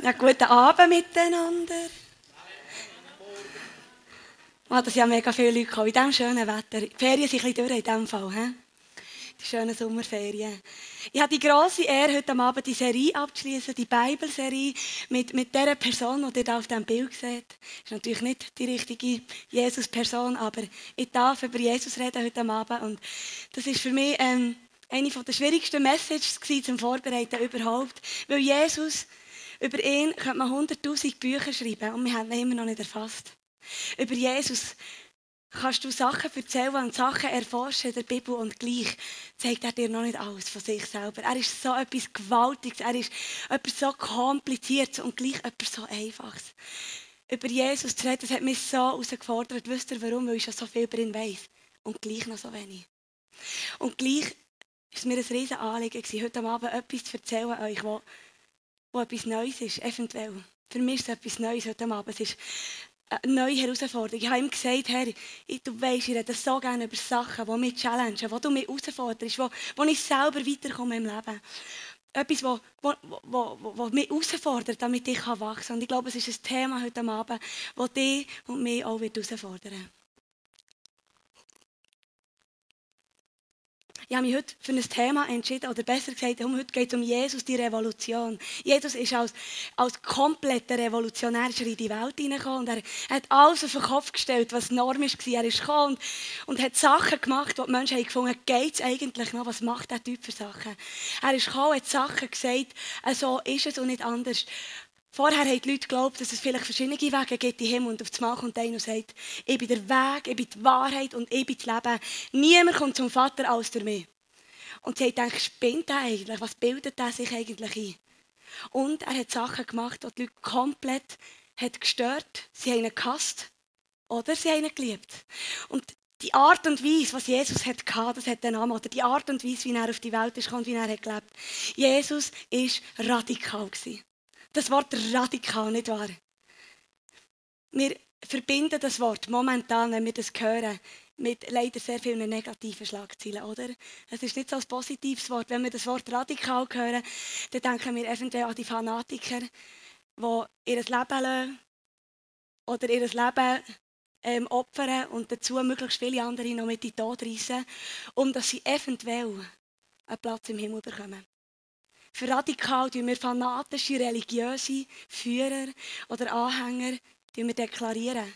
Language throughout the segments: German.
Ja, guten Abend miteinander. Oh, das ja mega viele Leute gekommen, in diesem schönen Wetter. Die Ferien sind ein bisschen durch in diesem Fall. He? Die schönen Sommerferien. Ich habe die grosse Ehre, heute Abend die Serie abzuschließen, die Bibelserie mit, mit der Person, die ihr hier auf diesem Bild seht. Das ist natürlich nicht die richtige Jesus-Person, aber ich darf über Jesus reden heute Abend. Und das ist für mich ähm, eine der schwierigsten Messages zum Vorbereiten überhaupt. Weil Jesus über ihn könnte man 100.000 Bücher schreiben und wir haben ihn immer noch nicht erfasst. Über Jesus kannst du Sachen erzählen und Sachen erforschen in der Bibel und gleich zeigt er dir noch nicht alles von sich selber. Er ist so etwas Gewaltiges, er ist etwas so Kompliziertes und gleich etwas so Einfaches. Über Jesus zu reden, das hat mich so herausgefordert. Wisst ihr warum? Weil ich schon so viel über ihn weiss. Und gleich noch so wenig. Und gleich war es mir ein riesen Anliegen, heute Abend etwas zu erzählen euch, was wo etwas Neues ist, eventuell. Für mich ist es etwas Neues heute Abend. Es ist eine neue Herausforderung. Ich habe ihm gesagt, Herr, du weißt, ich rede so gerne über Sachen, die mich challengen, wo du mich herausforderst, wo, wo ich selber weiterkomme im Leben. Etwas, wo, mich herausfordert, damit ich wachsen kann. Und ich glaube, es ist ein Thema heute Abend, das dich und mich auch herausfordern wird. Ich habe mich heute für ein Thema entschieden, oder besser gesagt, heute geht es um Jesus, die Revolution. Jesus ist als, als kompletter Revolutionär in die Welt hineingekommen und er hat alles auf den Kopf gestellt, was Norm war. Er ist gekommen und, und hat Sachen gemacht, wo die Menschen haben gefunden haben, geht es eigentlich noch, was macht der Typ für Sachen? Er ist gekommen, hat Sachen gesagt, so ist es und nicht anders. Vorher haben die Leute geglaubt, dass es vielleicht verschiedene Wege gibt im Himmel und auf das Mal kommt einer und sagt, ich bin der Weg, ich bin die Wahrheit und ich bin das Leben. Niemand kommt zum Vater als durch mich. Und sie haben gedacht, spinnt er eigentlich? Was bildet er sich eigentlich ein? Und er hat Sachen gemacht, die die Leute komplett hat gestört. Sie haben ihn gehasst oder sie haben ihn geliebt. Und die Art und Weise, was Jesus hat das hat den Namen. Oder die Art und Weise, wie er auf die Welt ist und wie er hat gelebt. Jesus war radikal. Gewesen. Das Wort radikal, nicht wahr? Wir verbinden das Wort momentan, wenn wir das hören, mit leider sehr vielen negativen Schlagzeilen, oder? Es ist nicht so ein positives Wort. Wenn wir das Wort radikal hören, dann denken wir eventuell an die Fanatiker, die ihr Leben lassen oder ihr Leben ähm, opfern und dazu möglichst viele andere noch mit in den Tod reissen, um dass sie eventuell einen Platz im Himmel bekommen. Für radikal tun wir fanatische, religiöse Führer oder Anhänger wir deklarieren.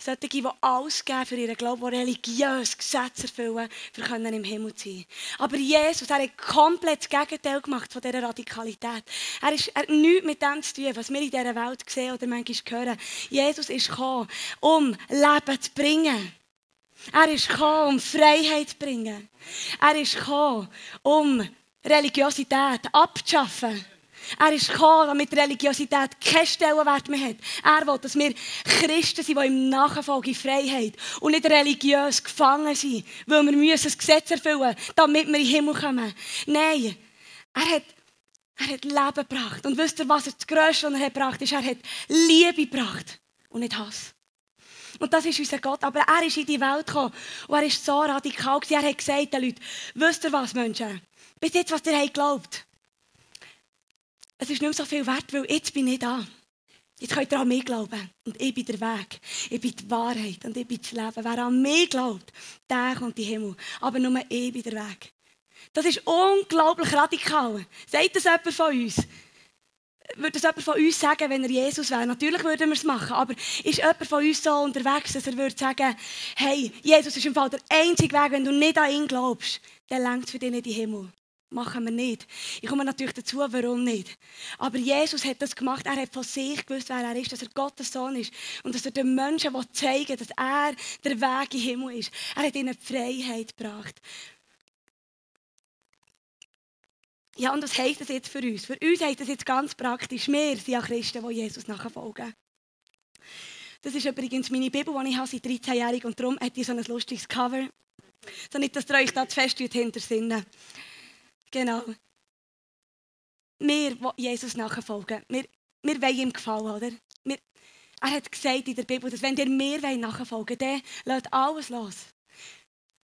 Solche, die alles geben für ihren Glauben, die religiös Gesetze erfüllen, für können im Himmel sein. Aber Jesus, er hat komplett das Gegenteil gemacht von dieser Radikalität. Er, ist, er hat nichts mit dem zu tun, was wir in dieser Welt sehen oder manchmal hören. Jesus ist gekommen, um Leben zu bringen. Er ist gekommen, um Freiheit zu bringen. Er ist gekommen, um Religiosität abzuschaffen. Er ist gekommen, damit Religiosität keinen Stellenwert mehr hat. Er will, dass wir Christen sind, die im Nachfolge Freiheit und nicht religiös gefangen sind, weil wir müssen das Gesetz erfüllen damit wir in den Himmel kommen. Nein, er hat, er hat Leben gebracht. Und wisst ihr, was er das Größte, was er hat gebracht ist? Er hat Liebe gebracht und nicht Hass. Und das ist unser Gott. Aber er ist in die Welt gekommen und er ist so radikal. Er hat gesagt den Leuten, wisst ihr was, Menschen? Bis jetzt, was ihr habt glaubt. Es ist nicht mehr so viel wert, weil jetzt bin ich da. Jetzt könnt ihr an mich glauben. Und ich bin der Weg. Ich bin die Wahrheit. Und ich bin das Leben. Wer an mich glaubt, der kommt in den Himmel. Aber nur ich bin der Weg. Das ist unglaublich radikal. Sagt das jemand von uns? Würde das jemand von uns sagen, wenn er Jesus wäre? Natürlich würden wir es machen. Aber ist jemand von uns so unterwegs, dass er würde sagen, hey, Jesus ist im Fall der einzige Weg, wenn du nicht an ihn glaubst, dann es für dich nicht in den Himmel machen wir nicht. Ich komme natürlich dazu, warum nicht. Aber Jesus hat das gemacht. Er hat von sich gewusst, wer er ist, dass er Gottes Sohn ist und dass er den Menschen zeigen will, dass er der Weg in den Himmel ist. Er hat ihnen Freiheit gebracht. Ja, und was heisst das jetzt für uns? Für uns heisst das jetzt ganz praktisch. Wir sind ja Christen, die Jesus nachfolgen. Das ist übrigens meine Bibel, die ich habe seit 13 Jahren und darum hat die so ein lustiges Cover. So nicht, dass ihr euch da zu fest hinter Sinnen. Genau. Wir, die Jesus nachfolgen, wir, wir wollen ihm gefallen, oder? Wir, er hat gesagt in der Bibel, dass wenn ihr mir nachfolgen wollt, dann lasst alles los.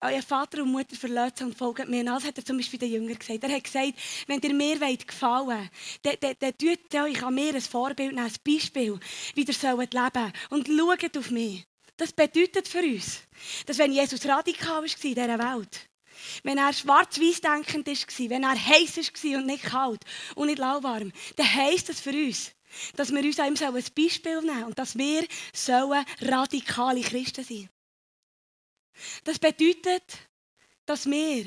euer Vater und Mutter verlässt und folgt mir. Das hat er zum Beispiel den Jüngern gesagt. Er hat gesagt, wenn ihr mir gefallen wollt, dann, tut euch an mir ein Vorbild ein Beispiel, wie ihr sollt leben Und schaut auf mich. Das bedeutet für uns, dass wenn Jesus radikal war in dieser Welt, wenn er schwarz-weiß denkend war, wenn er heiß war und nicht kalt und nicht lauwarm, dann heisst das für uns, dass wir uns ihm ein Beispiel nehmen und dass wir sollen radikale Christen sein Das bedeutet, dass wir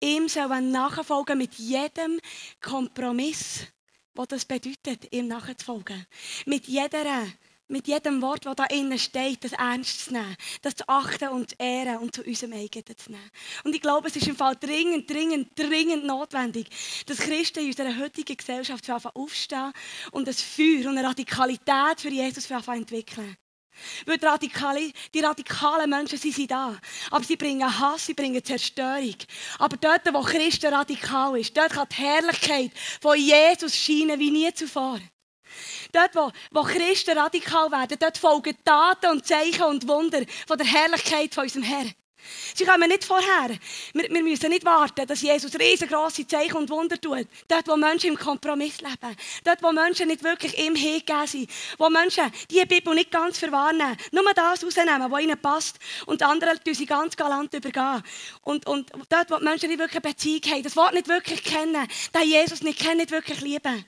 ihm sollen nachfolgen mit jedem Kompromiss, was das bedeutet, ihm nachzufolgen. Mit jeder mit jedem Wort, das da innen steht, das ernst zu nehmen, das zu achten und zu ehren und zu unserem eigenen zu nehmen. Und ich glaube, es ist im Fall dringend, dringend, dringend notwendig, dass Christen in unserer heutigen Gesellschaft aufstehen und das Feuer und eine Radikalität für Jesus entwickeln. Weil die, Radikale, die radikalen Menschen sie sind da. Aber sie bringen Hass, sie bringen Zerstörung. Aber dort, wo Christen radikal ist, dort kann die Herrlichkeit von Jesus scheinen wie nie zuvor. Dort, wo, wo Christen radikal werden, dort folgen Taten und Zeichen und Wunder von der Herrlichkeit von unserem Herrn. Sie kommen nicht vorher. Wir, wir, müssen nicht warten, dass Jesus riesengroße Zeichen und Wunder tut. Dort, wo Menschen im Kompromiss leben. Dort, wo Menschen nicht wirklich ihm hingegeben sind. Wo Menschen die Bibel nicht ganz verwarnen. Nur das rausnehmen, was ihnen passt. Und die anderen tun sie ganz galant übergehen. Und, und dort, wo Menschen nicht wirklich Beziehung haben, das Wort nicht wirklich kennen, den Jesus nicht kennen, nicht wirklich lieben.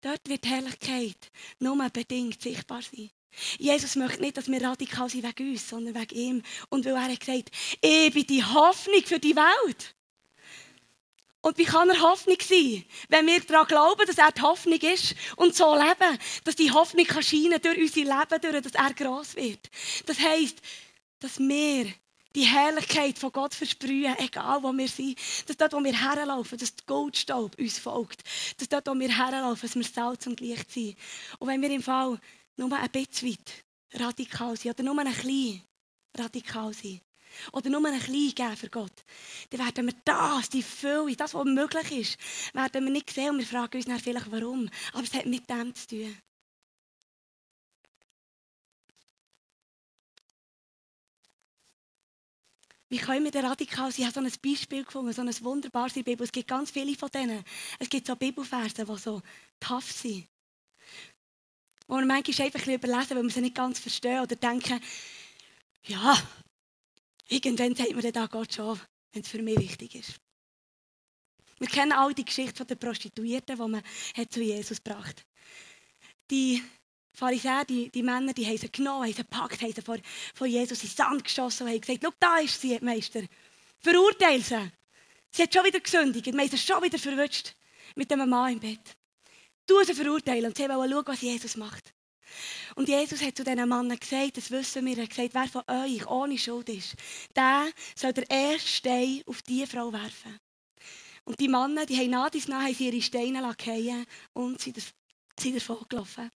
Dort wird die Herrlichkeit nur bedingt sichtbar sein. Jesus möchte nicht, dass wir radikal sind wegen uns, sondern wegen ihm. Und weil er gesagt, ich bin die Hoffnung für die Welt. Und wie kann er Hoffnung sein? Wenn wir daran glauben, dass er die Hoffnung ist und so leben, dass die Hoffnung kann scheinen durch unser Leben, durch, dass er gross wird. Das heisst, dass wir die Herrlichkeit von Gott versprühen, egal wo wir sind. Dass dort, wo wir herlaufen, dass der Goldstaub uns folgt. Dass dort, wo wir herlaufen, dass wir Salz und Licht sind. Und wenn wir im Fall nur ein bisschen weit radikal sind oder nur ein klein radikal sind, oder nur ein klein geben für Gott, dann werden wir das, die Fülle, das, was möglich ist, werden wir nicht sehen und wir fragen uns dann vielleicht, warum. Aber es hat mit dem zu tun. Wie können wir denn radikal sein? Ich habe so ein Beispiel gefunden, so ein wunderbares Bibel. Es gibt ganz viele von denen. Es gibt so Bibelverse, die so tough sind. Wo wir manchmal einfach überlesen, weil wir sie nicht ganz verstehen oder denken, ja, irgendwann sagt man da Gott schon, wenn es für mich wichtig ist. Wir kennen all die Geschichte der Prostituierten, die man zu Jesus gebracht hat. Die Pharisäer, die, die Männer, die haben sie genommen, haben sie gepackt, haben sie vor, vor Jesus in den Sand geschossen und haben gesagt, schau, da ist sie, Meister. Verurteile sie. Sie hat schon wieder gesündigt, sie schon wieder verwünscht mit einem Mann im Bett. Du sie verurteilen und sie wollen schauen, was Jesus macht. Und Jesus hat zu diesen Männern gesagt, das wissen wir, er hat gesagt, wer von euch ohne Schuld ist, der soll der erste Stein auf diese Frau werfen. Und die Männer, die haben nach dies nach ihre Steine fallen und sind davon gelaufen.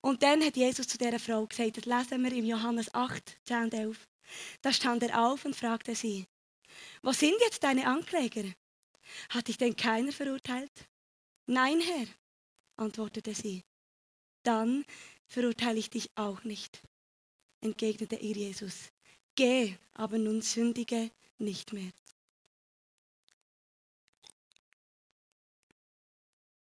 Und dann hat Jesus zu dieser Frau gesagt, das lesen wir im Johannes 8, 10 und 11. Da stand er auf und fragte sie, wo sind jetzt deine Ankläger? Hat dich denn keiner verurteilt? Nein, Herr, antwortete sie. Dann verurteile ich dich auch nicht, entgegnete ihr Jesus. Geh, aber nun sündige nicht mehr.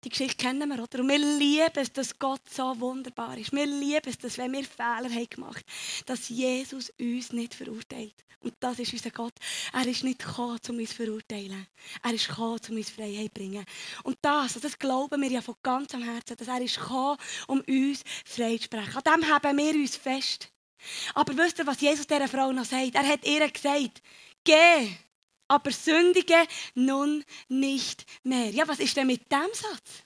Die Geschichte kennen wir, oder? Und wir lieben es, dass Gott so wunderbar ist. Wir lieben es, dass wenn wir Fehler haben gemacht haben, dass Jesus uns nicht verurteilt. Und das ist unser Gott. Er ist nicht gekommen, um uns zu verurteilen. Er ist gekommen, um uns Freiheit zu bringen. Und das, das glauben wir ja von ganzem Herzen, dass er ist gekommen, um uns frei zu sprechen. An dem haben wir uns fest. Aber wisst ihr, was Jesus dieser Frau noch sagt? Er hat ihr gesagt, geh aber sündige nun nicht mehr. Ja, was ist denn mit dem Satz?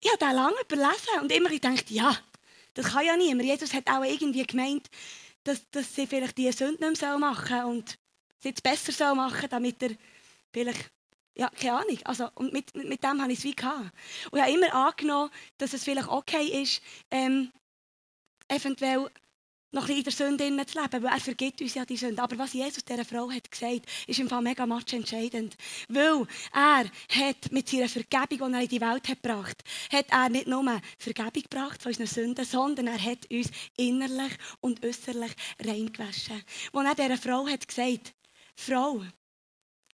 Ich habe den lange überlesen und immer gedacht, ja, das kann ja niemand. Jesus hat auch irgendwie gemeint, dass, dass sie vielleicht diese Sünde nicht mehr machen und sie es besser machen soll, damit er vielleicht, ja, keine Ahnung. Also, und mit, mit, mit dem habe ich es wie gehabt. Und ich habe immer angenommen, dass es vielleicht okay ist, ähm, eventuell noch ein in der Sünde zu leben, weil er vergibt uns ja die Sünde. Aber was Jesus dieser Frau hat gesagt, ist im Fall mega much entscheidend. Weil er hat mit seiner Vergebung, die er in die Welt hat gebracht hat, er nicht nur Vergebung gebracht von unseren Sünden, sondern er hat uns innerlich und äußerlich reingewaschen. Als er dieser Frau hat gesagt, Frau,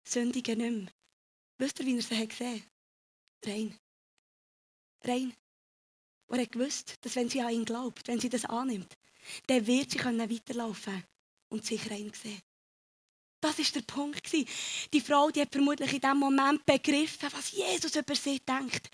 sündige nicht mehr. Wisst ihr, wie er sie hat gesehen Rein. Rein. Und er hat gewusst, dass wenn sie an ihn glaubt, wenn sie das annimmt, dann wird sie weiterlaufen und sich rein sehen. Das war der Punkt. Die Frau die hat vermutlich in diesem Moment begriffen, was Jesus über sie denkt.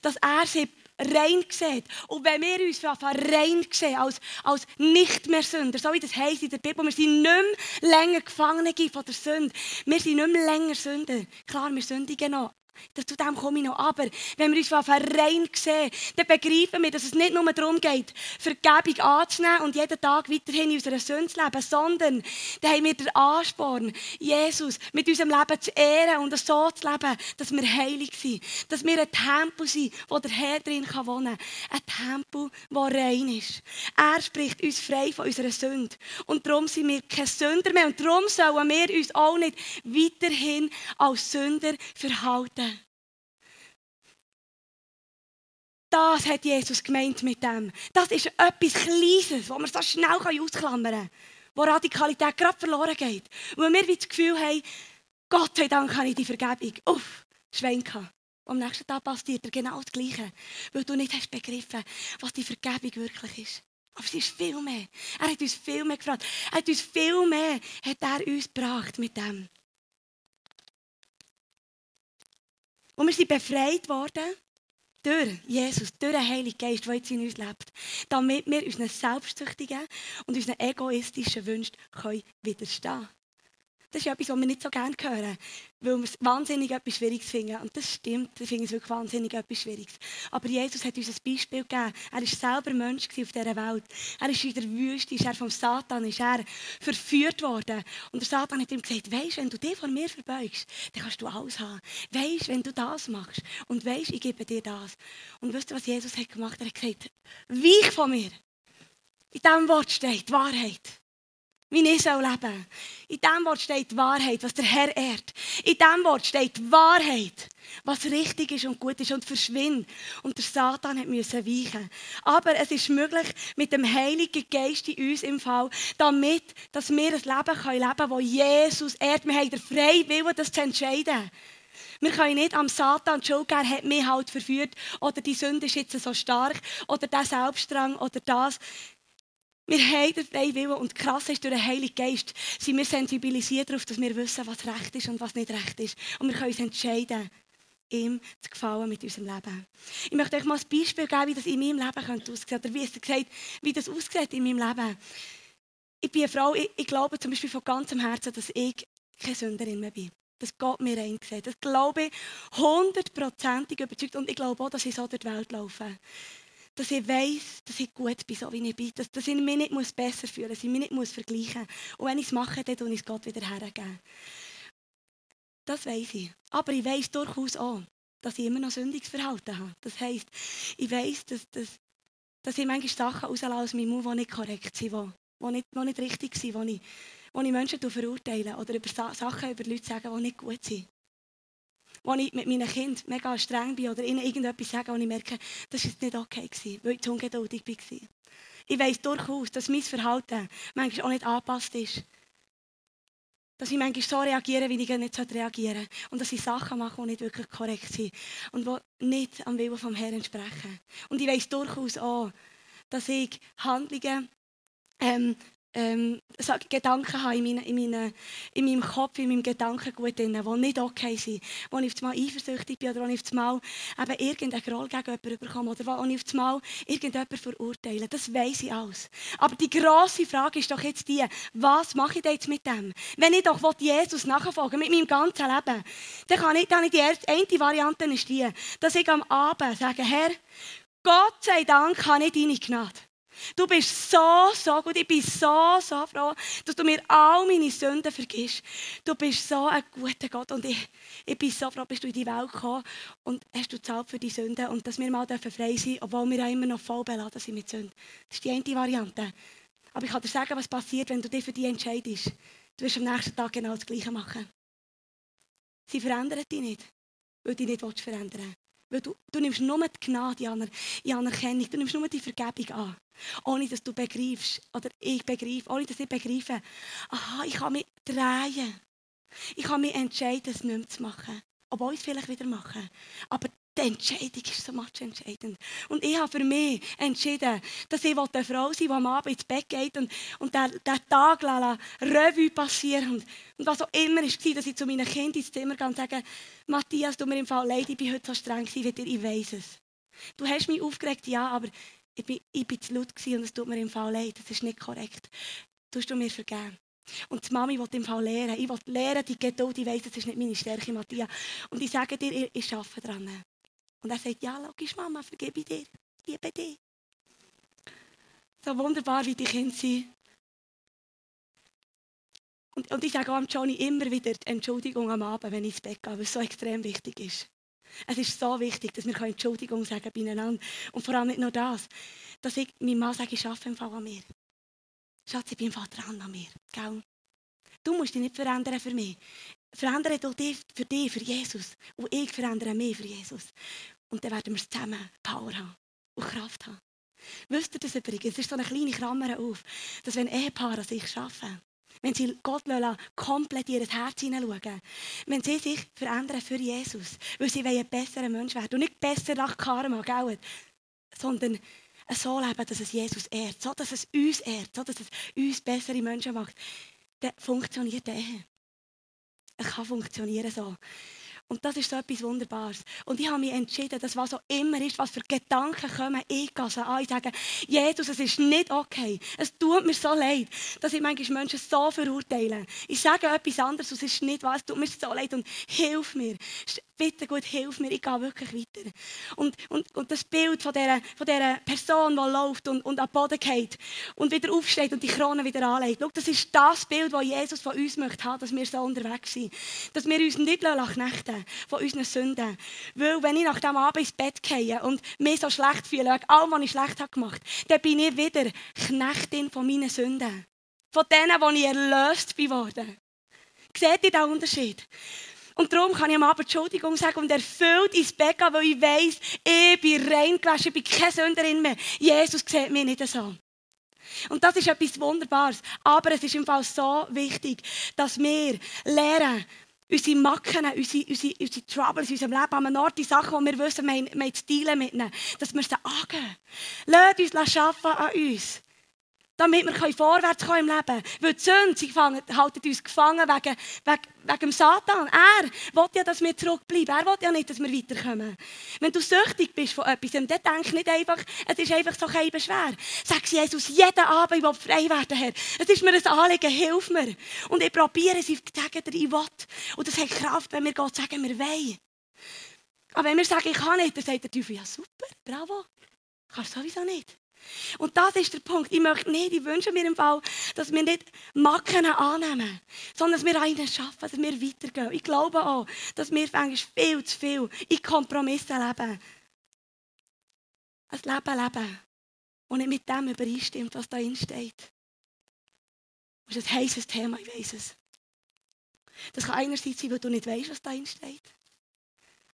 Dass er sie rein sieht. Und wenn wir uns rein sehen, als, als nicht mehr Sünder, so wie das heisst in der Bibel, wir sind nicht mehr länger Gefangene von der Sünde. Wir sind nicht mehr länger Sünder. Klar, wir sündigen noch. Zu dem komme ich noch. Aber wenn wir uns rein sehen, dann begreifen wir, dass es nicht nur darum geht, Vergebung anzunehmen und jeden Tag weiterhin in unserer Sünde zu leben, sondern dann haben wir den Ansporn, Jesus mit unserem Leben zu ehren und so zu leben, dass wir heilig sind. Dass wir ein Tempel sind, wo der Herr drin wohnen kann. Ein Tempel, der rein ist. Er spricht uns frei von unserer Sünde. Und darum sind wir keine Sünder mehr. Und darum sollen wir uns auch nicht weiterhin als Sünder verhalten. Das hat Jesus gemeint mit dem. Das ist etwas Kleines, das man so schnell ausklammern kann, wo Radikalität gerade verloren geht. Wenn wir das Gefühl haben, Gott sei Dank habe ich die Vergebung. Uff, Schwein gehabt. am nächsten Tag passiert dir genau das Gleiche, weil du nicht hast begriffen, was die Vergebung wirklich ist. Aber es ist viel mehr. Er hat uns viel mehr gefragt. Er hat uns viel mehr hat er uns gebracht mit dem. Und wir sind befreit worden durch Jesus, durch den Heiligen Geist, der jetzt in uns lebt, damit wir unseren selbstsüchtigen und unseren egoistischen Wünschen widerstehen können. Das ist etwas, was wir nicht so gerne hören, weil wir es wahnsinnig etwas Schwieriges finden. Und das stimmt, ich finde es wirklich wahnsinnig etwas Schwieriges. Aber Jesus hat uns ein Beispiel gegeben. Er war selber Mensch auf dieser Welt. Er ist in der Wüste, ist er vom Satan ist er verführt worden. Und der Satan hat ihm gesagt, weisst, wenn du dich vor mir verbeugst, dann kannst du alles haben. Weisst, wenn du das machst und weisst, ich gebe dir das. Und wisst ihr, was Jesus hat gemacht? Er hat gesagt, weich von mir. In diesem Wort steht Wahrheit wie ich soll leben In diesem Wort steht Wahrheit, was der Herr ehrt. In diesem Wort steht Wahrheit, was richtig ist und gut ist und verschwindet. Und der Satan musste weichen. Aber es ist möglich mit dem Heiligen Geist in uns im Fall, damit dass wir ein Leben leben können, das Jesus ehrt. Wir haben den freien Willen, das zu entscheiden. Wir können nicht am Satan die Schuld geben, hat mich halt verführt, oder die Sünde ist jetzt so stark, oder der Selbstdrang, oder das. Wir haben den freien Willen und krass ist, durch den Heiligen Geist sind wir sensibilisiert darauf, dass wir wissen, was recht ist und was nicht recht ist. Und wir können uns entscheiden, ihm zu gefallen mit unserem Leben. Ich möchte euch mal ein Beispiel geben, wie das in meinem Leben könnte aussehen Oder wie es gesagt, wie das aussieht in meinem Leben. Ich bin eine Frau, ich, ich glaube zum Beispiel von ganzem Herzen, dass ich keine Sünderin mehr bin. Dass Gott mir reingesehen Das glaube ich hundertprozentig überzeugt. Und ich glaube auch, dass ich so durch die Welt laufe dass ich weiß, dass ich gut bin, so wie ich bin. Dass, dass ich mich nicht muss besser fühlen muss, dass ich mich nicht vergleichen muss. Und wenn ich es mache, dann tue ich es Gott wieder hergeben. Das weiß ich. Aber ich weiß durchaus auch, dass ich immer noch Sündigungsverhalten habe. Das heisst, ich weiß, dass, dass, dass ich manchmal Sachen rauslasse aus meinem Mund, die nicht korrekt sind, die, die, nicht, die nicht richtig sind, wo ich, ich Menschen verurteile oder über Sachen über Leute sage, die nicht gut sind wo ich mit meinen Kindern mega streng bin oder ihnen irgendetwas sage, wo ich merke, das war nicht okay, gewesen, weil ich zu ungeduldig war. Ich weiss durchaus, dass mein Verhalten manchmal auch nicht angepasst ist. Dass ich manchmal so reagiere, wie ich nicht reagieren sollte. Und dass ich Sachen mache, die nicht wirklich korrekt sind. Und die nicht am Willen vom Herrn entsprechen. Und ich weiss durchaus auch, dass ich Handlungen ähm, ähm, Gedanken habe in, meine, in, meine, in meinem Kopf, in meinem Gedankengut, drin, die nicht okay sind. Wo ich auf einmal eifersüchtig bin oder wo ich auf einmal eben irgendeinen Groll gegen jemanden bekomme oder wo ich auf einmal irgendjemanden verurteile. Das weiss ich alles. Aber die grosse Frage ist doch jetzt die, was mache ich jetzt mit dem? Wenn ich doch Jesus nachfolgen mit meinem ganzen Leben, dann kann ich, dann die erste, eine Variante ist die, dass ich am Abend sage, Herr, Gott sei Dank habe ich deine Gnade. Du bist so, so gut. Ich bin so, so froh, dass du mir all meine Sünden vergisst. Du bist so ein guter Gott. Und ich, ich bin so froh, bist du in die Welt gekommen und hast du zahlt für die Sünden und dass wir mal frei sein dürfen, obwohl wir auch immer noch voll beladen sind mit Sünden. Das ist die eine Variante. Aber ich kann dir sagen, was passiert, wenn du dich für die entscheidest. Du wirst am nächsten Tag genau das Gleiche machen. Sie verändern dich nicht, weil du dich nicht verändern willst. Weil du, du nimmst nur die Gnade in Anerkennung, du nimmst nur die Vergebung an. Ohne dass du begreifst, oder ich begreife, ohne dass ich begreife, aha, ich kann mich drehen. Ich kann mich entscheiden, es nicht mehr zu machen. Obwohl ich es vielleicht wieder machen. Aber die Entscheidung ist so much entscheidend. Und ich habe für mich entschieden, dass ich eine Frau sein will, die am Abend ins Bett geht und, und den, Tag la, Revue passieren. Und, und was auch immer war, dass ich zu meinen Kindern ins Zimmer gehe und sage, Matthias, du mir im Fall leid, ich bin heute so streng wie dir, ich weiß es. Du hast mich aufgeregt, ja, aber ich bin, ich bin zu laut und es tut mir im Fall leid, das ist nicht korrekt. Tust du mir vergeben? Und die Mami will im Fall lernen. Ich will lernen, die Geduld, ich weiss, das ist nicht meine Stärke, Matthias. Und ich sage dir, ich, ich arbeite daran. Und er sagt, ja, logisch, Mama, vergebe ich dir, liebe dich. So wunderbar, wie die Kinder sind. Und, und ich sage auch Johnny immer wieder Entschuldigung am Abend, wenn ich ins Bett gehe, weil es so extrem wichtig ist. Es ist so wichtig, dass wir Entschuldigung sagen beieinander. Und vor allem nicht nur das, dass ich meinem Mann sage, ich arbeite im Fall an mir. Schatz, ich bin im an mir. Gell? Du musst dich nicht verändern für mich. Verändere dich für dich, für Jesus. Und ich verändere mich für Jesus. Und dann werden wir zusammen Power haben und Kraft haben. Wisst ihr das übrigens? Es ist so eine kleine Klammer auf, dass wenn Ehepaare sich arbeiten, wenn sie Gott komplett in ihr Herz hineinschauen, wenn sie sich verändern für Jesus, weil sie ein besserer Mensch werden und nicht besser nach Karma, gell? sondern so leben, dass es Jesus ehrt, so dass es uns ehrt, so dass es uns bessere Menschen macht, dann funktioniert die. Es kann funktionieren so. Und das ist so etwas Wunderbares. Und ich habe mich entschieden, dass was auch immer ist, was für Gedanken kommen, ich gehe an. Ich sage, Jesus, es ist nicht okay. Es tut mir so leid, dass ich manchmal Menschen so verurteile. Ich sage etwas anderes und es ist nicht wahr. Es tut mir so leid und hilf mir. Bitte gut, hilf mir, ich gehe wirklich weiter. Und, und, und das Bild von dieser, von dieser Person, die läuft und, und am Boden geht und wieder aufsteht und die Krone wieder anlegt. Schau, das ist das Bild, das Jesus von uns möchte haben, dass wir so unterwegs sind. Dass wir uns nicht knechten von unseren Sünden. Weil wenn ich nach dem Abend ins Bett gehe und mich so schlecht fühle, allem, was ich schlecht habe gemacht, dann bin ich wieder Knechtin von meinen Sünden. Von denen, die ich erlöst bin worden. Seht ihr den Unterschied? Und darum kann ich am Abend Entschuldigung sagen und erfüllt ins Bett gehen, weil ich weiss, ich bin rein gewaschen, ich bin keine Sünderin mehr. Jesus sieht mich nicht so. Und das ist etwas Wunderbares. Aber es ist im Fall so wichtig, dass wir lernen, unsere Macken, unsere, unsere, unsere Troubles in unserem Leben, an einem Ort, die Sachen, die wir wissen, wir, wir zu dealen mit ihnen, dass wir sie angehen. Lasst uns arbeiten an uns damit wir vorwärts kommen im Leben. Weil die Sünde, sie halten uns gefangen wegen, wegen, wegen Satan. Er will ja, dass wir zurückbleiben. Er will ja nicht, dass wir weiterkommen. Wenn du süchtig bist von etwas, dann denk nicht einfach, es ist einfach so kein schwer. Sag Jesus, jeden Abend, ich will frei werden, Herr. Es ist mir ein Anliegen, hilf mir. Und ich probiere es, ich sage dir, ich will. Und das hat Kraft, wenn wir Gott sagen, wir wollen. Aber wenn wir sagen, ich kann nicht, dann sagt der Teufel, ja super, bravo. Kannst sowieso nicht. Und das ist der Punkt. Ich möchte nicht, ich wünsche mir im Fall, dass wir nicht Macken annehmen, sondern dass wir einen schaffen, dass wir weitergehen. Ich glaube auch, dass wir eigentlich viel zu viel in Kompromissen leben. Ein Leben leben, das nicht mit dem übereinstimmt, was da steht. Das ist ein heißes Thema, ich weiß es. Das kann einerseits sein, weil du nicht weißt, was da steht.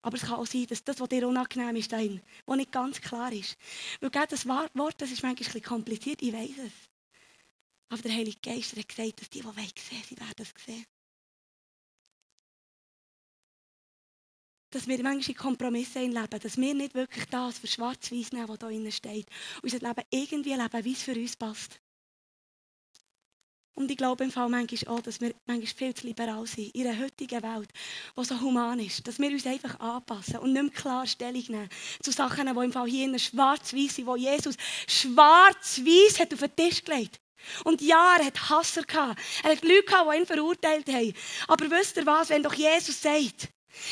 Aber es kann auch sein, dass das, was dir unangenehm ist, dahin, was nicht ganz klar ist. Weil das Wort, das ist manchmal ein kompliziert, ich weiß es. Aber der Heilige Geist hat gesagt, dass die, die wollen sehen, sie werden es sehen. Dass wir manchmal in Kompromissen leben, dass wir nicht wirklich das für schwarz-weiß nehmen, was da drin steht. Und unser Leben irgendwie leben, wie es für uns passt. Und ich glaube im Fall manchmal auch, dass wir manchmal viel zu liberal sind in einer heutigen Welt, die so human ist. Dass wir uns einfach anpassen und nicht mehr klar Stellung nehmen zu Sachen, die im Fall hier schwarz-weiß sind, wo Jesus schwarz-weiß auf den Tisch gelegt. Und ja, er hat Hasser gehabt. Er hat Leute gehabt, die ihn verurteilt haben. Aber wisst ihr was, wenn doch Jesus sagt,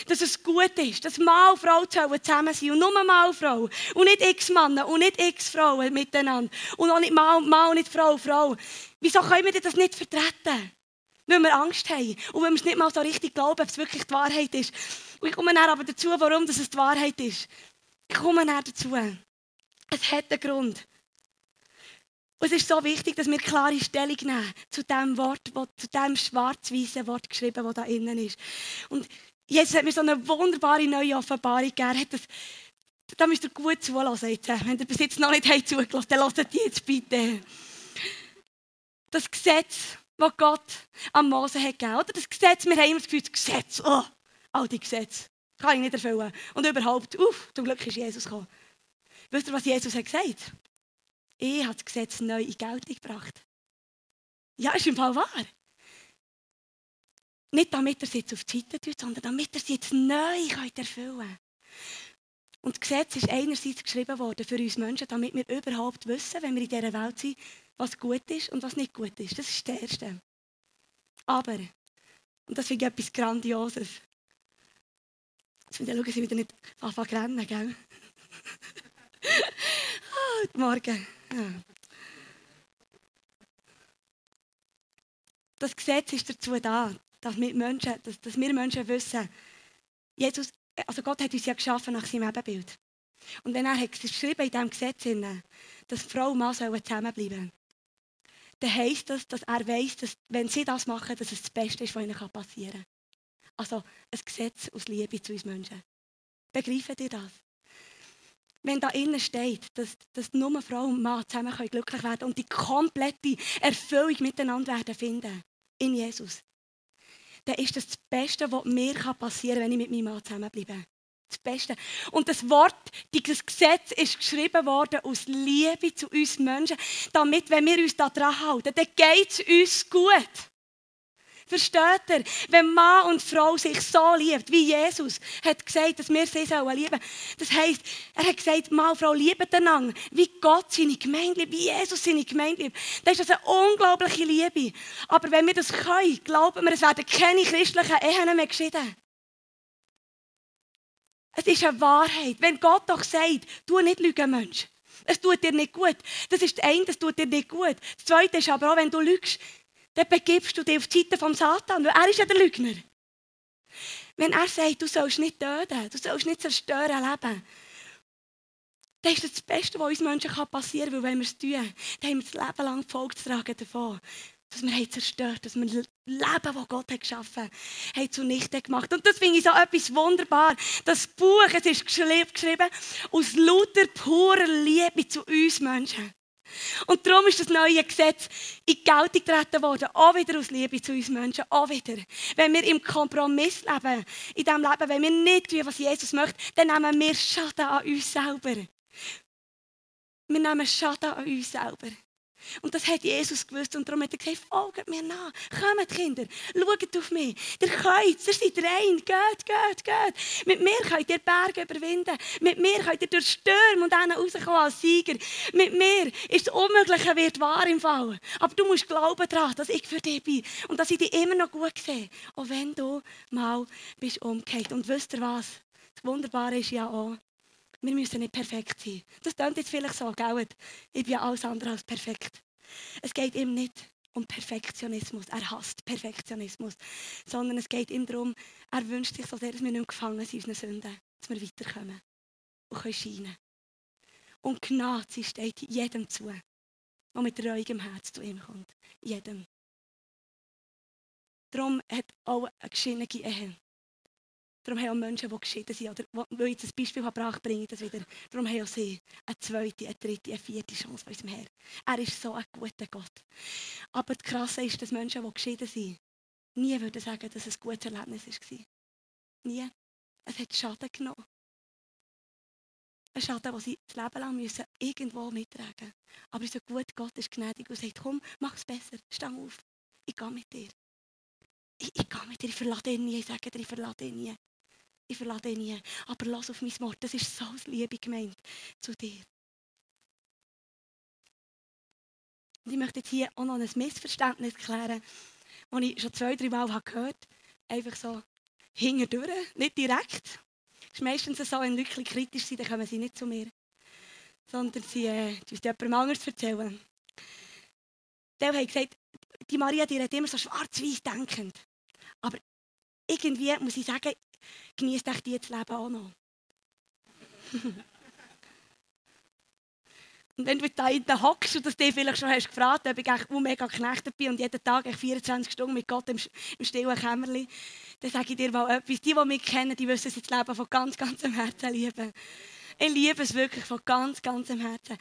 dass es gut ist, dass Mann und Frau zusammen sind und nur und Frau. Und nicht x-Männer und nicht x-Frauen miteinander. Und auch nicht Mann und nicht Frau Frau. Wieso können wir das nicht vertreten? Weil wir Angst haben und weil wir es nicht mal so richtig glauben, ob es wirklich die Wahrheit ist. Und ich komme dann aber dazu, warum das es die Wahrheit ist. Ich komme dann dazu. Es hat einen Grund. Und es ist so wichtig, dass wir klare Stellung nehmen zu dem Wort, wo, zu dem schwarz-weißen Wort geschrieben, das da innen ist. Und Jesus hat mir so eine wunderbare neue Offenbarung gegeben. Hat das, da müsst ihr gut zulassen jetzt. Wenn ihr bis jetzt noch nicht zugelassen habt, dann lasst die jetzt bitte. Das Gesetz, das Gott am Mose hat gegeben. Oder das Gesetz, wir haben immer das Gefühl, das Gesetz, oh, all die Gesetze, kann ich nicht erfüllen. Und überhaupt, uff, zum Glück ist Jesus gekommen. Wisst ihr, was Jesus hat gesagt? Ich habe das Gesetz neu in Geltung gebracht. Ja, ist im Fall wahr. Nicht damit er es jetzt auf die Seite tut, sondern damit er es jetzt neu erfüllen kann. Und das Gesetz ist einerseits geschrieben worden für uns Menschen, damit wir überhaupt wissen, wenn wir in dieser Welt sind, was gut ist und was nicht gut ist. Das ist das Erste. Aber, und das finde ich etwas Grandioses. Jetzt schauen Sie wieder nicht anfangen zu rennen, gell? ah, guten Morgen. Ja. Das Gesetz ist dazu da, dass wir Menschen, dass, dass wir Menschen wissen, Jesus, also Gott hat uns ja geschaffen nach seinem Ebenbild. Und wenn er hat geschrieben in diesem Gesetz, dass Frau und Mann zusammenbleiben sollen, dann heisst das, dass er weiß, dass wenn sie das machen, dass es das Beste ist, was ihnen passieren kann. Also ein Gesetz aus Liebe zu uns Menschen. Begreifen ihr das? Wenn da innen steht, dass, dass nur Frau und Mann zusammen glücklich werden und die komplette Erfüllung miteinander werden finden in Jesus, dann ist das das Beste, was mir passieren kann, wenn ich mit meinem Mann zusammenbleibe. Das Beste. Und das Wort, dieses Gesetz ist geschrieben worden aus Liebe zu uns Menschen, damit, wenn wir uns daran halten, dann geht es uns gut. Versteht ihr? Wenn Mann und Frau sich so liebt, wie Jesus hat gesagt, dass wir sie sollen lieben. Das heisst, er hat gesagt, Mann und Frau lieben einander, wie Gott seine Gemeinde liebt, wie Jesus seine Gemeinde liebt. Das ist eine unglaubliche Liebe. Aber wenn wir das können, glauben wir, es werden keine christlichen Ehen mehr geschieden. Es ist eine Wahrheit. Wenn Gott doch sagt, du nicht lügen, Mensch. Es tut dir nicht gut. Das ist das eine, das tut dir nicht gut. Das zweite ist aber auch, wenn du lügst, dann begibst du dich auf die Seite vom Satan, weil er ist ja der Lügner. Wenn er sagt, du sollst nicht töten, du sollst nicht zerstören Leben, dann ist das das Beste, was uns Menschen passieren kann, weil wenn wir es tun, dann haben wir das Leben lang Folge zu tragen davon. Dass wir haben zerstört, dass wir das Leben, das Gott hat geschaffen hat, zunichte gemacht. Und das finde ich so etwas wunderbar. Das Buch, es ist geschrieben aus lauter purer Liebe zu uns Menschen. Und darum ist das neue Gesetz in Geltung getreten worden. Auch wieder aus Liebe zu uns Menschen. Auch wieder. Wenn wir im Kompromiss leben, in diesem Leben, wenn wir nicht tun, was Jesus möchte, dann nehmen wir Schaden an uns selber. Wir nehmen Schaden an uns selber. Und das hat Jesus gewusst und darum hat er gesagt, folgt mir nach, kommt Kinder, schaut auf mich, ihr könnt, ihr seid rein, geht, geht, geht. Mit mir könnt ihr Berge überwinden, mit mir könnt ihr durch Stürme und dann rauskommen als Sieger. Mit mir ist das Unmögliche wird wahr im Fall. Aber du musst glauben daran, dass ich für dich bin und dass ich dich immer noch gut sehe, auch wenn du mal bist umgekehrt. Und wisst ihr was? Das Wunderbare ist ja auch, wir müssen nicht perfekt sein. Das klingt jetzt vielleicht so, gell? Ich bin ja alles andere als perfekt. Es geht ihm nicht um Perfektionismus. Er hasst Perfektionismus. Sondern es geht ihm darum, er wünscht sich so sehr, dass wir nicht gefangen sind in unseren Sünden. Dass wir weiterkommen und können scheinen. Und Gnade, steht jedem zu, der mit ruhigem Herz zu ihm kommt. Jedem. Darum hat auch eine geschiedene Ehe Darum haben auch Menschen, die geschieden sind, oder wo ich das Beispiel gebracht bringe ich das wieder. Darum haben auch sie eine zweite, eine dritte, eine vierte Chance bei unserem Herrn. Er ist so ein guter Gott. Aber das Krasse ist, dass Menschen, die geschieden sind, nie würden sagen, dass es ein gutes Erlebnis war. Nie. Es hat Schaden genommen. Ein Schaden, den sie das Leben lang müssen irgendwo mittragen müssen. Aber unser guter Gott ist gnädig und sagt, komm, mach es besser, steh auf, ich gehe mit dir. Ich, ich gehe mit dir, ich verlasse dich nie, ich sage dir, ich verlasse dich nie ich verlasse dich nie. Aber lass auf mein Wort, das ist so Liebe gemeint zu dir. Und ich möchte jetzt hier auch noch ein Missverständnis klären, das ich schon zwei, drei Mal gehört habe. Einfach so hinterdurch, nicht direkt. Es ist meistens so, wenn Leute kritisch sind, dann kommen sie nicht zu mir. Sondern sie äh, uns jemandem anderes erzählen. Die haben gesagt, die Maria die hat immer so schwarz-weiß denkend. Aber irgendwie muss ich sagen, genießt euch die das Leben auch noch. Und wenn du da hinten hockst und das dir vielleicht schon hast gefragt, ob ich echt mega geknechtet bin und jeden Tag 24 Stunden mit Gott im, stillen Kämmerlein, dann sage ich dir mal etwas. Die, die mich kennen, die wissen, dass ich das Leben von ganz, ganzem Herzen liebe. Ich liebe es wirklich von ganz, ganzem Herzen.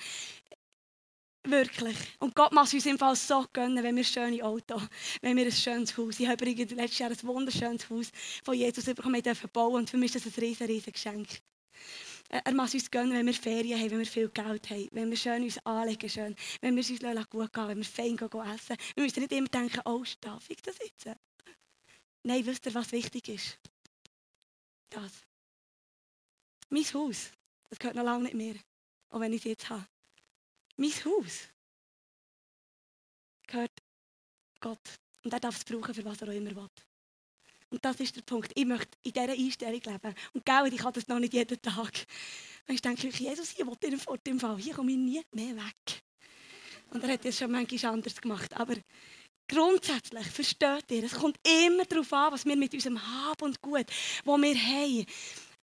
Wirklich. Und Gott macht uns im Fall so gönnen, wenn wir ein schönes Auto, wenn wir ein schönes Haus. Ich habe übrigens letztes Jahr ein wunderschönes Haus von Jesus bekommen bauen und für mich ist das ein riesen, riesen Geschenk. Er muss uns gönnen, wenn wir Ferien haben, wenn wir viel Geld haben, wenn wir schön uns anlegen, schön, wenn wir es uns gut gehen, wenn wir fein gehen, essen. Wir müssen nicht immer denken, oh, darf ich das jetzt? Nein, wisst ihr, was wichtig ist? Das. Mein Haus, das gehört noch lange nicht mehr, auch wenn ich es jetzt habe. Mein Haus gehört Gott. Und er darf es brauchen, für was er auch immer will. Und das ist der Punkt. Ich möchte in dieser Einstellung leben. Und gell, ich kann das noch nicht jeden Tag. Und ich denke, Jesus, hier will dir fort im Fall. Hier komme ich nie mehr weg. Und er hat das schon manchmal anders gemacht. Aber grundsätzlich, versteht ihr, es kommt immer darauf an, was wir mit unserem Hab und Gut, wo wir haben,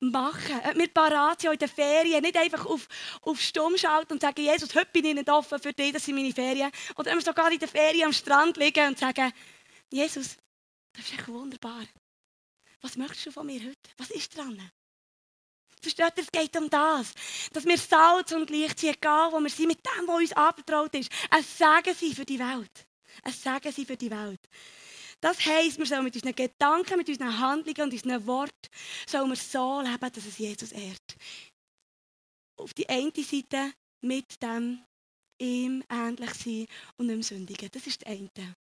machen. Ob wir parat sind in den Ferien, nicht einfach auf, auf Stumm schalten und sagen, Jesus, heute bin ich nicht offen für dich, das sind meine Ferien. Oder wenn wir sogar in den Ferien am Strand liegen und sagen, Jesus, das ist echt wunderbar. Was möchtest du von mir heute? Was ist dran? Versteht ihr, es geht um das. Dass wir Salz und Licht sind, egal wo wir sind, mit dem, was uns anvertraut ist. Ein Segen sein für die Welt. Ein Segen sein für die Welt. Das heisst, wir sollen mit unseren Gedanken, mit unseren Handlungen und unseren Worten sollen wir so leben, dass es Jesus ehrt. Auf die eine Seite mit dem ihm ähnlich sein und nicht sündigen. Das ist das eine.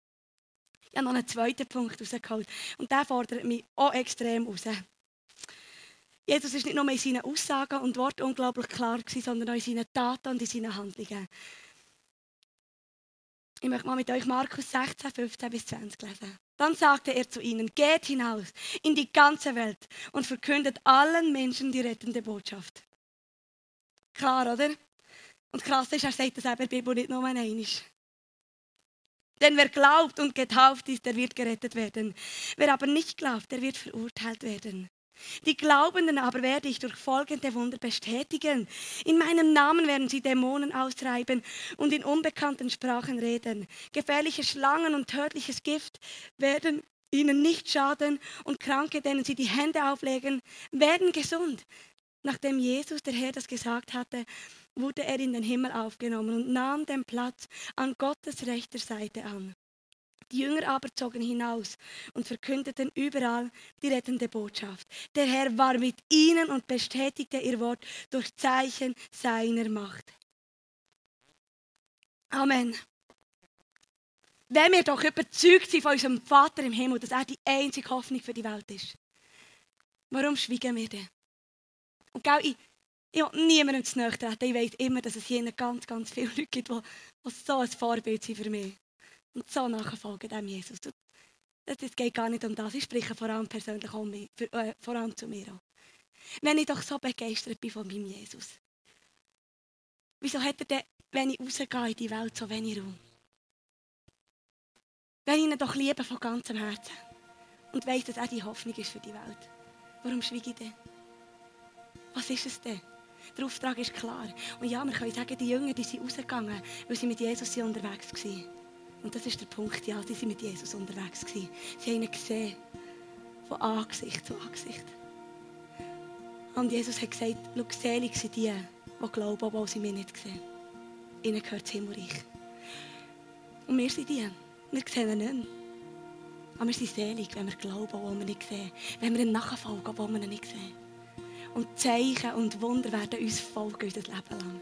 Ich habe noch einen zweiten Punkt rausgeholt. Und der fordert mich auch extrem raus. Jesus ist nicht nur in seinen Aussagen und Worten unglaublich klar, sondern auch in seinen Taten und in seinen Handlungen. Ich möchte mal mit euch Markus 16, 15 bis 20 lesen. Dann sagte er zu ihnen, geht hinaus in die ganze Welt und verkündet allen Menschen die rettende Botschaft. Klar, oder? Und krass ist, er sagt das eben Bibel nicht nur einmal. Denn wer glaubt und getauft ist, der wird gerettet werden. Wer aber nicht glaubt, der wird verurteilt werden. Die Glaubenden aber werde ich durch folgende Wunder bestätigen. In meinem Namen werden sie Dämonen austreiben und in unbekannten Sprachen reden. Gefährliche Schlangen und tödliches Gift werden ihnen nicht schaden und Kranke, denen sie die Hände auflegen, werden gesund. Nachdem Jesus, der Herr, das gesagt hatte, wurde er in den Himmel aufgenommen und nahm den Platz an Gottes rechter Seite an. Die Jünger aber zogen hinaus und verkündeten überall die rettende Botschaft. Der Herr war mit ihnen und bestätigte ihr Wort durch Zeichen seiner Macht. Amen. Wenn wir doch überzeugt sind von unserem Vater im Himmel, dass er die einzige Hoffnung für die Welt ist, warum schweigen wir denn? Und gell, ich, ich will niemandem zu nahe treten. Ich weiß immer, dass es hier ganz, ganz viele Leute gibt, die, die so ein Vorbild sind für mich. Und so nachfolgen dem Jesus. Es geht gar nicht um das. Ich spreche vor allem persönlich um mich, für, äh, vor allem zu mir auch. Wenn ich doch so begeistert bin von meinem Jesus, wieso hat er denn, wenn ich rausgehe in die Welt, so wenig Raum? Wenn ich ihn doch liebe von ganzem Herzen und weiss, dass er die Hoffnung ist für die Welt, warum schweige ich denn? Was ist es denn? Der Auftrag ist klar. Und ja, wir können sagen, die Jünger die sind rausgegangen, weil sie mit Jesus unterwegs waren. Und das ist der Punkt, ja, sie sind mit Jesus unterwegs gewesen. Sie haben ihn gesehen, von Angesicht zu Angesicht. Und Jesus hat gesagt, schau, selig sind die, die glauben, obwohl sie mich nicht sehen. Ihnen gehört das Himmelreich. Und wir sind die, wir sehen ihn nicht mehr. Aber wir sind selig, wenn wir glauben, obwohl wir nicht sehen. Wenn wir ihm nachfolgen, obwohl wir ihn nicht sehen. Und Zeichen und Wunder werden uns folgen, unser Leben lang.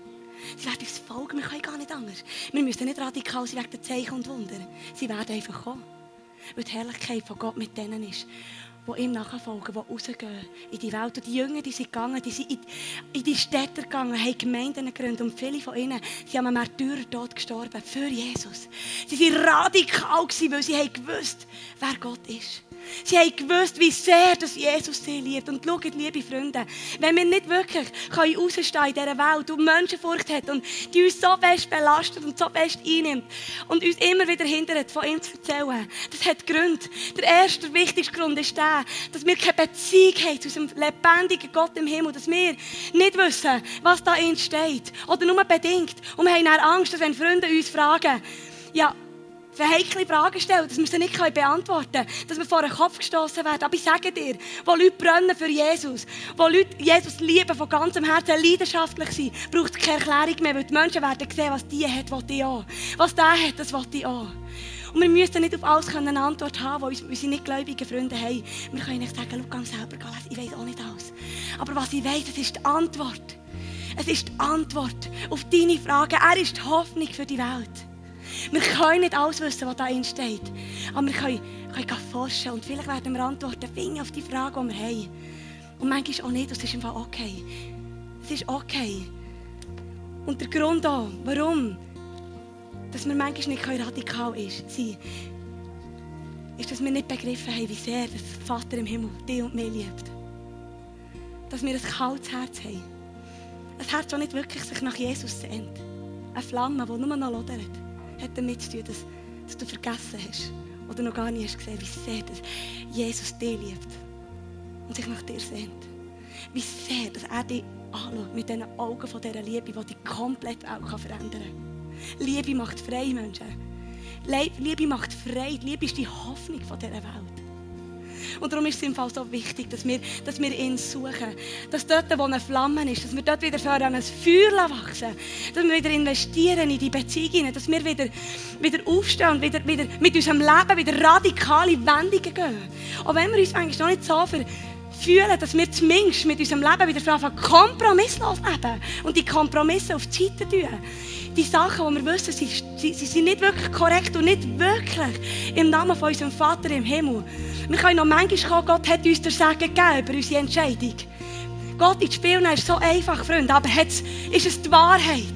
Sie werden uns folgen, wir können gar nicht anders. Wir müssen nicht radikal sein wegen der Zeichen und Wunder. Sie werden einfach kommen. Weil die Herrlichkeit von Gott mit denen ist, die ihm nachfolgen, die rausgehen in die Welt. Und die Jünger, die sind gegangen, die sind in, die Städte gegangen, haben Gemeinden gegründet und viele von ihnen haben am Märtyrertod gestorben für Jesus. Sie waren radikal, weil sie haben gewusst, wer Gott ist. Sie haben gewusst, wie sehr dass Jesus sie liebt. Und schaut, liebe Freunde, wenn wir nicht wirklich rausstehen in dieser Welt und Menschenfurcht hat und die uns so fest belastet und so fest einnimmt und uns immer wieder hindert, von ihm zu erzählen, das hat Gründe. Der erste, wichtigste Grund ist der, geben, dass wir keine Beziehung haben zu unserem lebendigen Gott im Himmel, dass wir nicht wissen, was da entsteht. Oder nur bedingt. Und wir haben dann Angst, dass wenn Freunde uns fragen, ja, für heikle Fragen stellen, dass wir sie nicht beantworten können, dass wir vor den Kopf gestoßen werden. Aber ich sage dir, wo Leute brennen für Jesus, wo Leute Jesus lieben, von ganzem Herzen leidenschaftlich sind, braucht es keine Erklärung mehr, weil die Menschen werden sehen, was die hat, was die auch. Was der hat, das will ich auch. Und wir müssen nicht auf alles eine Antwort haben, die unsere nicht gläubigen Freunde haben. Wir können nicht sagen, schau, selber lesen, ich weiß auch nicht alles. Aber was ich weiß, das ist die Antwort. Es ist die Antwort auf deine Fragen. Er ist die Hoffnung für die Welt. Wir können nicht alles wissen, was da steht. Aber wir können, können forschen und vielleicht werden wir Antworten finden auf die Frage, die wir haben. Und manchmal auch nicht, das ist einfach okay. Es ist okay. Und der Grund auch, warum dass wir manchmal nicht radikal sein ist, dass wir nicht begriffen haben, wie sehr der Vater im Himmel dich und mich liebt. Dass wir ein kaltes Herz haben. Ein Herz, das nicht wirklich sich nach Jesus sehnt. Eine Flamme, die nur noch lodert hat damit zu tun, dass, dass du vergessen hast oder noch gar nicht hast gesehen, wie sehr dass Jesus dich liebt und sich nach dir sehnt. Wie sehr, dass er dich anschaut mit diesen Augen von dieser Liebe, die dich komplett auch verändern kann. Liebe macht frei, Menschen. Liebe macht frei. Liebe ist die Hoffnung dieser Welt. Und darum ist es im Fall so wichtig, dass wir, dass wir ihn suchen. Dass dort, wo eine Flamme ist, dass wir dort wieder an ein Feuer wachsen. Dass wir wieder investieren in die Beziehungen. Dass wir wieder, wieder aufstehen und wieder, wieder mit unserem Leben wieder radikale Wendungen gehen. Auch wenn wir uns eigentlich noch nicht so fühlen, dass wir zumindest mit unserem Leben wieder anfangen, kompromisslos leben und die Kompromisse auf die Seite tun die Sachen, die wir wissen, sie, sie, sie sind nicht wirklich korrekt und nicht wirklich im Namen von unserem Vater im Himmel. Wir können noch manchmal kommen, Gott hat uns der Sagen gegeben über unsere Entscheidung. Gott ins Spiel nehmen ist so einfach, Freunde, aber ist es die Wahrheit?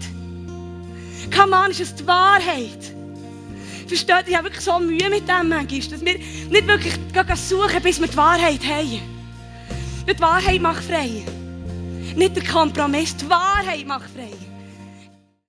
Come on, ist es die Wahrheit? Versteht Ich habe wirklich so Mühe mit dem manchmal, dass wir nicht wirklich suchen, bis wir die Wahrheit haben. Die Wahrheit macht frei. Nicht der Kompromiss, die Wahrheit macht frei.